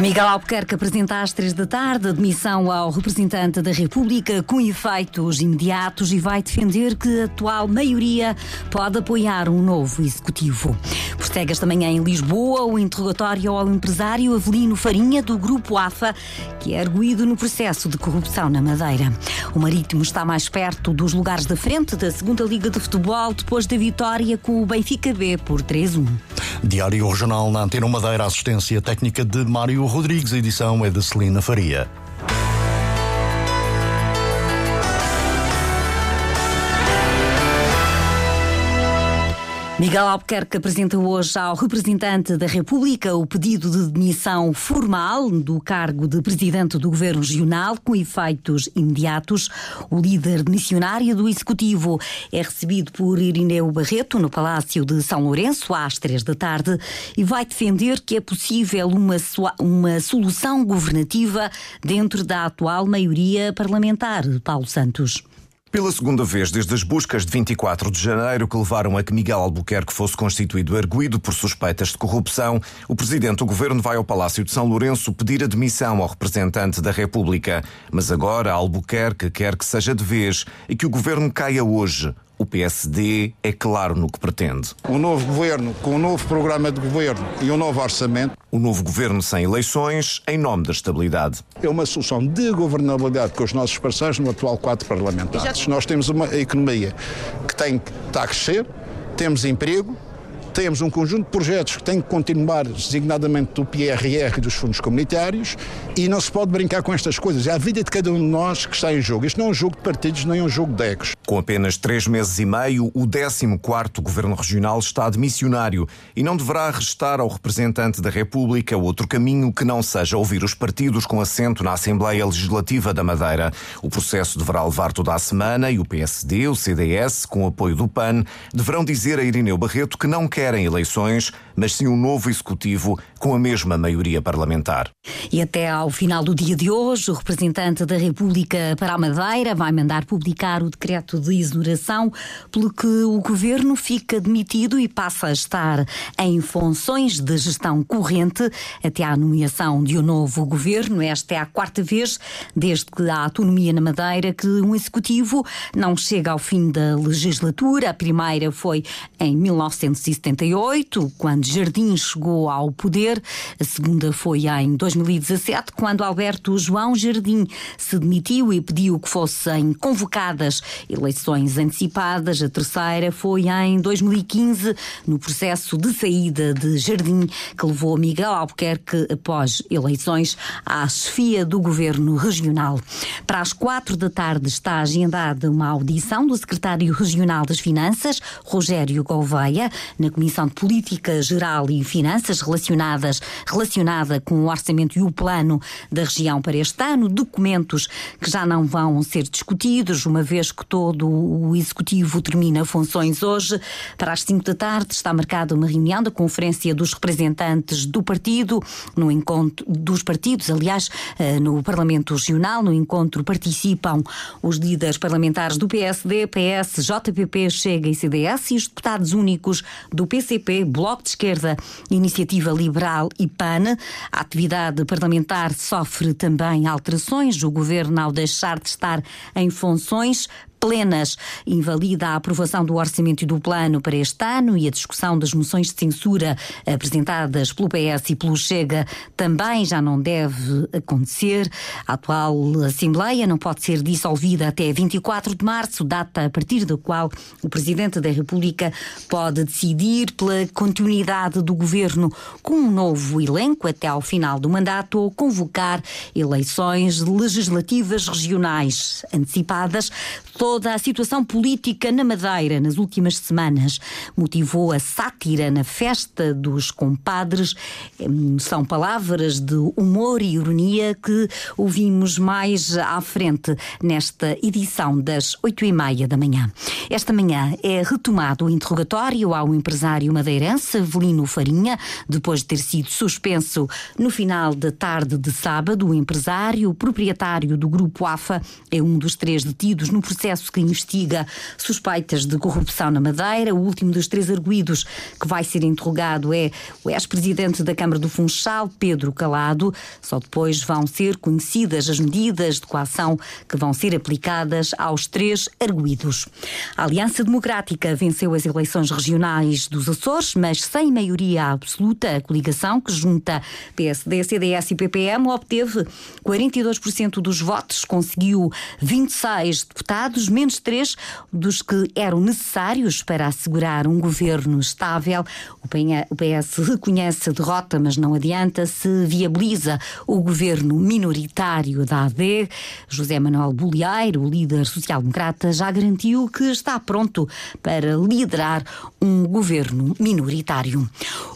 Miguel Albuquerque apresenta às três da tarde a demissão ao representante da República com efeitos imediatos e vai defender que a atual maioria pode apoiar um novo executivo. Prossegue esta manhã em Lisboa o interrogatório ao empresário Avelino Farinha do Grupo AFA, que é arguído no processo de corrupção na Madeira. O Marítimo está mais perto dos lugares da frente da segunda Liga de Futebol depois da vitória com o Benfica B por 3-1. Diário Regional na Antena Madeira, assistência técnica de Mário Rodrigues, edição é de Celina Faria. Miguel Albuquerque apresenta hoje ao representante da República o pedido de demissão formal do cargo de presidente do Governo Regional com efeitos imediatos. O líder missionário do Executivo é recebido por Irineu Barreto no Palácio de São Lourenço às três da tarde e vai defender que é possível uma, uma solução governativa dentro da atual maioria parlamentar. Paulo Santos. Pela segunda vez desde as buscas de 24 de janeiro que levaram a que Miguel Albuquerque fosse constituído erguido por suspeitas de corrupção, o presidente do governo vai ao Palácio de São Lourenço pedir admissão ao representante da República. Mas agora Albuquerque quer que seja de vez e que o governo caia hoje. O PSD é claro no que pretende. O novo governo, com o um novo programa de governo e um novo orçamento. O novo governo sem eleições, em nome da estabilidade. É uma solução de governabilidade com os nossos parceiros no atual quadro parlamentar. Já... Nós temos uma economia que tem que está a crescer, temos emprego, temos um conjunto de projetos que têm que continuar, designadamente do PRR e dos fundos comunitários, e não se pode brincar com estas coisas. É a vida de cada um de nós que está em jogo. Isto não é um jogo de partidos, nem é um jogo de ecos. Com apenas três meses e meio, o 14 Governo Regional está de missionário e não deverá restar ao representante da República outro caminho que não seja ouvir os partidos com assento na Assembleia Legislativa da Madeira. O processo deverá levar toda a semana e o PSD, o CDS, com apoio do PAN, deverão dizer a Irineu Barreto que não quer querem eleições, mas sim um novo executivo com a mesma maioria parlamentar. E até ao final do dia de hoje, o representante da República para a Madeira vai mandar publicar o decreto de exoneração, pelo que o governo fica demitido e passa a estar em funções de gestão corrente até à nomeação de um novo governo. Esta é a quarta vez desde que há autonomia na Madeira que um executivo não chega ao fim da legislatura. A primeira foi em 1970 1978, quando Jardim chegou ao poder. A segunda foi em 2017, quando Alberto João Jardim se demitiu e pediu que fossem convocadas eleições antecipadas. A terceira foi em 2015, no processo de saída de Jardim, que levou Miguel Albuquerque, após eleições, à chefia do governo regional. Para as quatro da tarde está agendada uma audição do secretário regional das Finanças, Rogério Gouveia, na Comissão de Política Geral e Finanças relacionadas, relacionada com o orçamento e o plano da região para este ano, documentos que já não vão ser discutidos, uma vez que todo o Executivo termina funções hoje. Para as 5 da tarde está marcada uma reunião da Conferência dos Representantes do Partido, no encontro dos partidos, aliás, eh, no Parlamento Regional. No encontro participam os líderes parlamentares do PSD, PS, JPP, Chega e CDS e os deputados únicos do PCP, Bloco de Esquerda, Iniciativa Liberal e PAN. A atividade parlamentar sofre também alterações. O governo, ao deixar de estar em funções, plenas. Invalida a aprovação do orçamento e do plano para este ano e a discussão das moções de censura apresentadas pelo PS e pelo Chega também já não deve acontecer. A atual Assembleia não pode ser dissolvida até 24 de março, data a partir da qual o Presidente da República pode decidir pela continuidade do governo com um novo elenco até ao final do mandato ou convocar eleições legislativas regionais antecipadas. Todo toda a situação política na Madeira nas últimas semanas motivou a sátira na festa dos compadres. São palavras de humor e ironia que ouvimos mais à frente nesta edição das oito e meia da manhã. Esta manhã é retomado o interrogatório ao empresário madeirense Avelino Farinha, depois de ter sido suspenso no final da tarde de sábado. O empresário, proprietário do grupo AFA, é um dos três detidos no processo que investiga suspeitas de corrupção na Madeira. O último dos três arguídos que vai ser interrogado é o ex-presidente da Câmara do Funchal, Pedro Calado. Só depois vão ser conhecidas as medidas de coação que vão ser aplicadas aos três arguídos. A Aliança Democrática venceu as eleições regionais dos Açores, mas sem maioria absoluta. A coligação que junta PSD, CDS e PPM obteve 42% dos votos, conseguiu 26 deputados, menos 3 dos que eram necessários para assegurar um governo estável. O PS reconhece a derrota, mas não adianta, se viabiliza o governo minoritário da AD. José Manuel Bolieiro, líder social-democrata, já garantiu que está pronto para liderar um governo minoritário.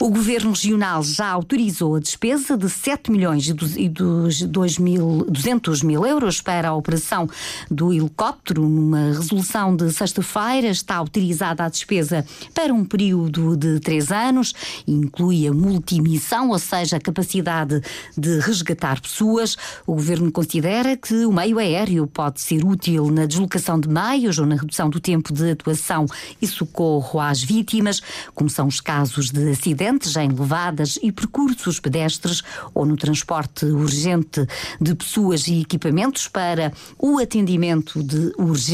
O governo regional já autorizou a despesa de 7 milhões e 2 mil, 200 mil euros para a operação do helicóptero. Numa resolução de sexta-feira, está autorizada a despesa para um período de três anos, inclui a multimissão, ou seja, a capacidade de resgatar pessoas. O governo considera que o meio aéreo pode ser útil na deslocação de meios ou na redução do tempo de atuação e socorro às vítimas, como são os casos de acidentes em levadas e percursos pedestres ou no transporte urgente de pessoas e equipamentos para o atendimento de urgência.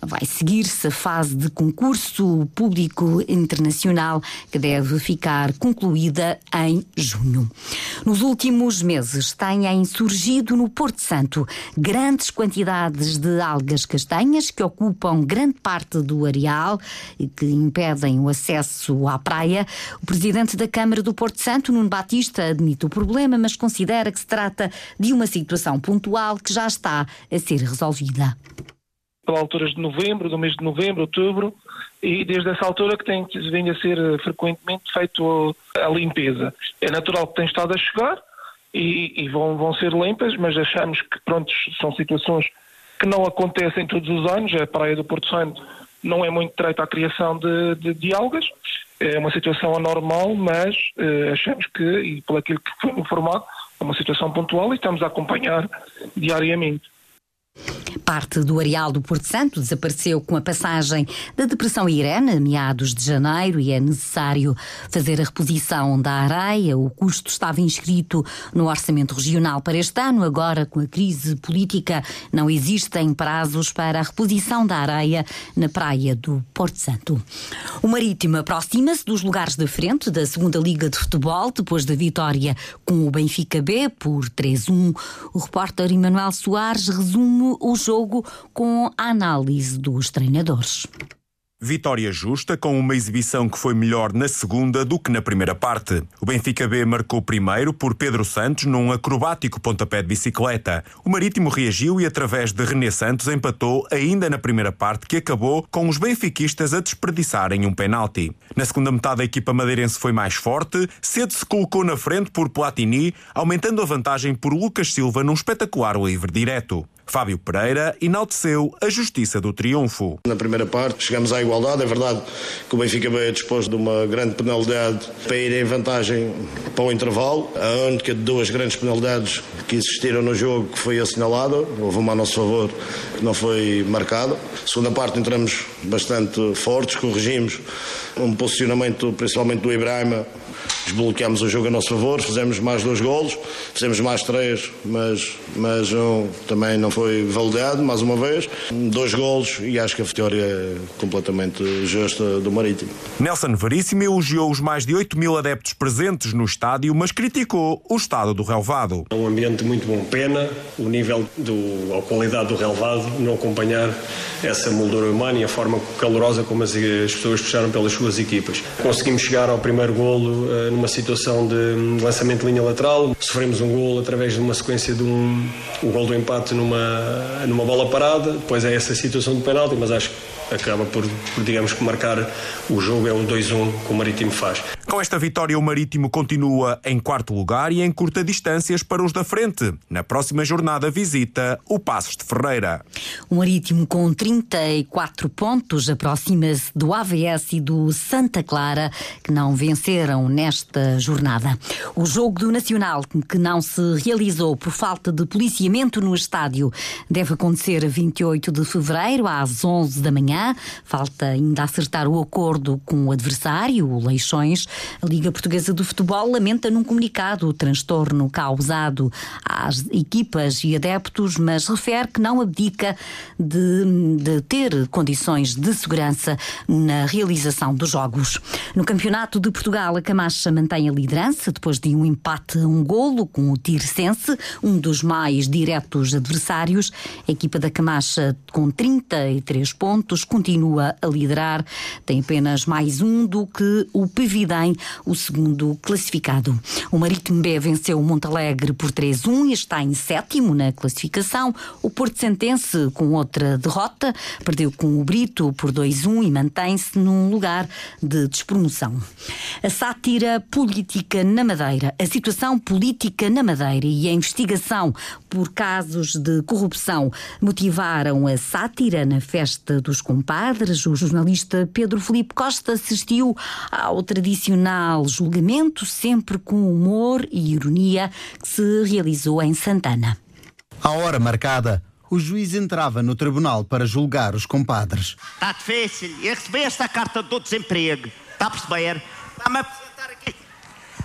Vai seguir-se a fase de concurso público internacional que deve ficar concluída em junho. Nos últimos meses têm surgido no Porto Santo grandes quantidades de algas castanhas que ocupam grande parte do areal e que impedem o acesso à praia. O presidente da Câmara do Porto Santo, Nuno Batista, admite o problema, mas considera que se trata de uma situação pontual que já está a ser resolvida. Pela alturas de novembro, do mês de novembro, outubro, e desde essa altura que tem vindo a ser eh, frequentemente feito a limpeza. É natural que tem estado a chegar e, e vão, vão ser limpas, mas achamos que pronto, são situações que não acontecem todos os anos. A Praia do Porto Santo não é muito treita à criação de, de, de algas, é uma situação anormal, mas uh, achamos que, e pelo aquilo que foi informado, é uma situação pontual e estamos a acompanhar diariamente. Parte do areal do Porto Santo desapareceu com a passagem da Depressão Irene, meados de janeiro, e é necessário fazer a reposição da areia. O custo estava inscrito no orçamento regional para este ano. Agora, com a crise política, não existem prazos para a reposição da areia na praia do Porto Santo. O Marítimo aproxima-se dos lugares da frente da segunda Liga de Futebol, depois da vitória com o Benfica B por 3-1. O repórter Emanuel Soares resume o jogo com a análise dos treinadores. Vitória justa, com uma exibição que foi melhor na segunda do que na primeira parte. O Benfica B marcou primeiro por Pedro Santos num acrobático pontapé de bicicleta. O Marítimo reagiu e, através de René Santos, empatou ainda na primeira parte, que acabou com os benfiquistas a desperdiçarem um penalti. Na segunda metade, a equipa madeirense foi mais forte, cedo se colocou na frente por Platini, aumentando a vantagem por Lucas Silva num espetacular livre direto. Fábio Pereira enalteceu a justiça do triunfo. Na primeira parte chegamos à igualdade. É verdade que o Benfica veio disposto de uma grande penalidade para ir em vantagem para o intervalo. A única de duas grandes penalidades que existiram no jogo que foi assinalada. Houve uma a nosso favor que não foi marcada. Segunda parte entramos bastante fortes, corrigimos um posicionamento principalmente do Ibrahima desbloqueámos o jogo a nosso favor, fizemos mais dois golos, fizemos mais três, mas, mas um também não foi validado, mais uma vez. Dois golos e acho que a vitória é completamente justa do Marítimo. Nelson Veríssimo elogiou os mais de 8 mil adeptos presentes no estádio, mas criticou o estado do relevado. É um ambiente muito bom. Pena o nível, do, a qualidade do relevado não acompanhar essa moldura humana e a forma calorosa como as, as pessoas puxaram pelas suas equipas. Conseguimos chegar ao primeiro golo uh, numa situação de lançamento de linha lateral, sofremos um golo através de uma sequência de um, um gol do empate numa, numa bola parada, depois é essa situação do penalti, mas acho que acaba por, por, digamos que marcar o jogo é o 2-1 que o Marítimo faz. Com esta vitória, o Marítimo continua em quarto lugar e em curta distâncias para os da frente. Na próxima jornada visita o Passos de Ferreira. O Marítimo com 34 pontos aproxima-se do AVS e do Santa Clara, que não venceram nesta jornada. O jogo do Nacional, que não se realizou por falta de policiamento no estádio, deve acontecer a 28 de fevereiro, às 11 da manhã Falta ainda acertar o acordo com o adversário, o Leixões. A Liga Portuguesa do Futebol lamenta num comunicado o transtorno causado às equipas e adeptos, mas refere que não abdica de, de ter condições de segurança na realização dos jogos. No Campeonato de Portugal, a Camacha mantém a liderança depois de um empate a um golo com o Tirsense, um dos mais diretos adversários. A equipa da Camacha com 33 pontos continua a liderar, tem apenas mais um do que o Pevidem, o segundo classificado. O Marítimo B venceu o Montalegre por 3-1 e está em sétimo na classificação. O Porto Sentense, com outra derrota, perdeu com o Brito por 2-1 e mantém-se num lugar de despromoção. A sátira política na Madeira, a situação política na Madeira e a investigação por casos de corrupção motivaram a sátira na festa dos compadres, o jornalista Pedro Felipe Costa assistiu ao tradicional julgamento, sempre com humor e ironia, que se realizou em Santana. À hora marcada, o juiz entrava no tribunal para julgar os compadres. Está difícil. Eu recebi esta carta do desemprego. Está a perceber? Está-me a apresentar aqui.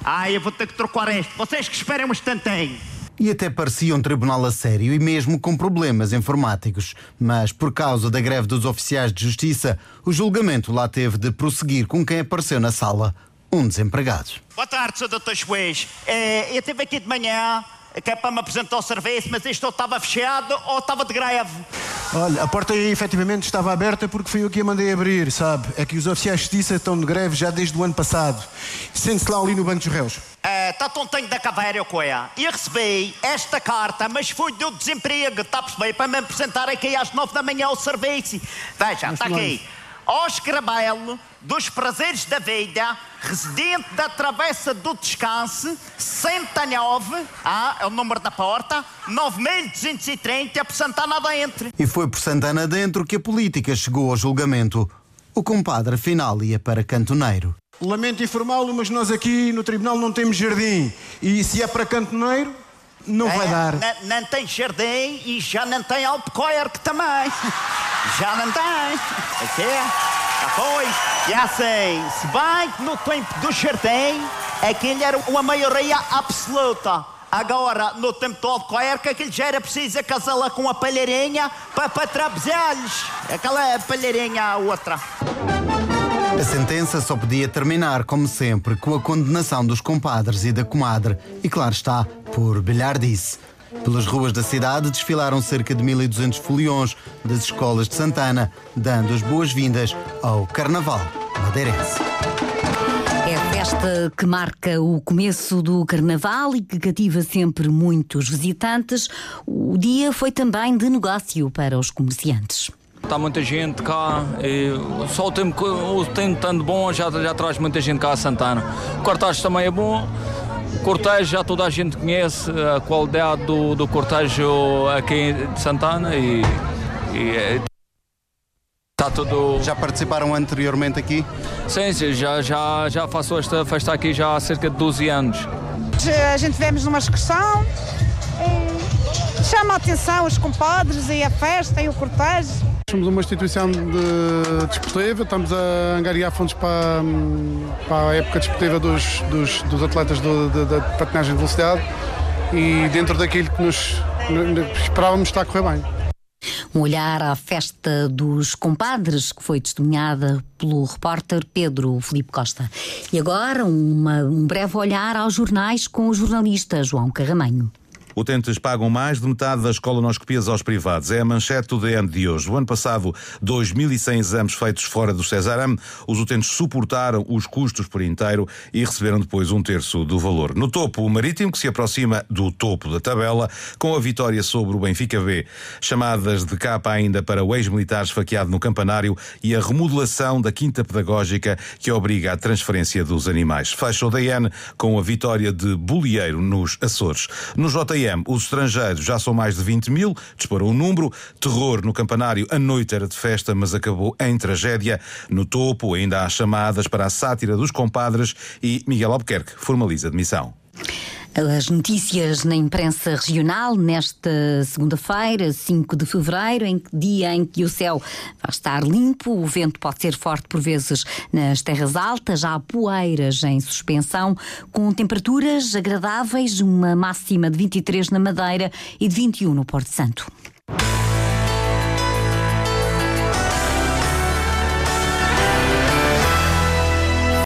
Ah, eu vou ter que trocar este. Vocês que esperem um instantinho e até parecia um tribunal a sério e mesmo com problemas informáticos. Mas por causa da greve dos oficiais de justiça, o julgamento lá teve de prosseguir com quem apareceu na sala, um desempregado. Boa tarde, Sr. Dr. Juiz. É, eu estive aqui de manhã que é para me apresentar ao serviço, mas isto ou estava fechado ou estava de greve. Olha, a porta aí efetivamente estava aberta porque fui eu que a mandei abrir, sabe? É que os oficiais de justiça estão de greve já desde o ano passado. Sente-se lá ali no banco dos réus. Está uh, tontinho da caveira, coia. E recebi esta carta, mas foi do desemprego, está a perceber? Para me apresentar aqui às nove da manhã ao serviço. Veja, está aqui. Oscar Belo, dos prazeres da vida, residente da Travessa do Descanso, 109, ah, é o número da porta, 9230, por Santana dentro. E foi por Santana dentro que a política chegou ao julgamento. O compadre final ia para cantoneiro. Lamento informá-lo, mas nós aqui no tribunal não temos jardim. E se é para cantoneiro, não é, vai dar. Não tem jardim e já não tem que também. Já não tem. Aqui é. Já foi. E assim, se bem que no tempo do jardim, aquele era uma maioria absoluta. Agora, no tempo do Alcoerca, aquele já era preciso casá-la com a palheirinha para, para trabalhar-lhes. Aquela palheirinha, outra. A sentença só podia terminar, como sempre, com a condenação dos compadres e da comadre. E claro está, por bilhardice. Pelas ruas da cidade desfilaram cerca de 1.200 foliões das escolas de Santana, dando as boas-vindas ao Carnaval madeirense. É a festa que marca o começo do carnaval e que cativa sempre muitos visitantes. O dia foi também de negócio para os comerciantes. Está muita gente cá, só o tempo, o tempo tanto bom já, já traz muita gente cá a Santana. O cortejo também é bom, cortejo já toda a gente conhece a qualidade do, do cortejo aqui de Santana e, e Está tudo... Já participaram anteriormente aqui? Sim, sim, já, já, já faço esta festa aqui já há cerca de 12 anos. A gente vemos numa excursão, chama a atenção os compadres e a festa e o cortejo. Somos uma instituição de desportiva, estamos a angariar fundos para, para a época desportiva dos, dos, dos atletas do, de, da patinagem de velocidade e dentro daquilo que nos esperávamos está a correr bem. Um olhar à festa dos compadres que foi testemunhada pelo repórter Pedro Felipe Costa. E agora uma, um breve olhar aos jornais com o jornalista João Carramanho. Utentes pagam mais de metade das colonoscopias aos privados. É a manchete do DN de hoje. O ano passado, 2.100 exames feitos fora do Cesaram. Os utentes suportaram os custos por inteiro e receberam depois um terço do valor. No topo, o Marítimo, que se aproxima do topo da tabela, com a vitória sobre o Benfica B. Chamadas de capa ainda para o ex-militar esfaqueado no campanário e a remodelação da quinta pedagógica que obriga à transferência dos animais. Fecha o DN com a vitória de Bolieiro nos Açores. No JM, os estrangeiros já são mais de 20 mil, disparou o número. Terror no campanário, a noite era de festa, mas acabou em tragédia. No topo, ainda há chamadas para a sátira dos compadres e Miguel Albuquerque formaliza demissão. As notícias na imprensa regional nesta segunda-feira, 5 de fevereiro, em dia em que o céu vai estar limpo, o vento pode ser forte por vezes nas terras altas, há poeiras em suspensão, com temperaturas agradáveis, uma máxima de 23 na Madeira e de 21 no Porto Santo.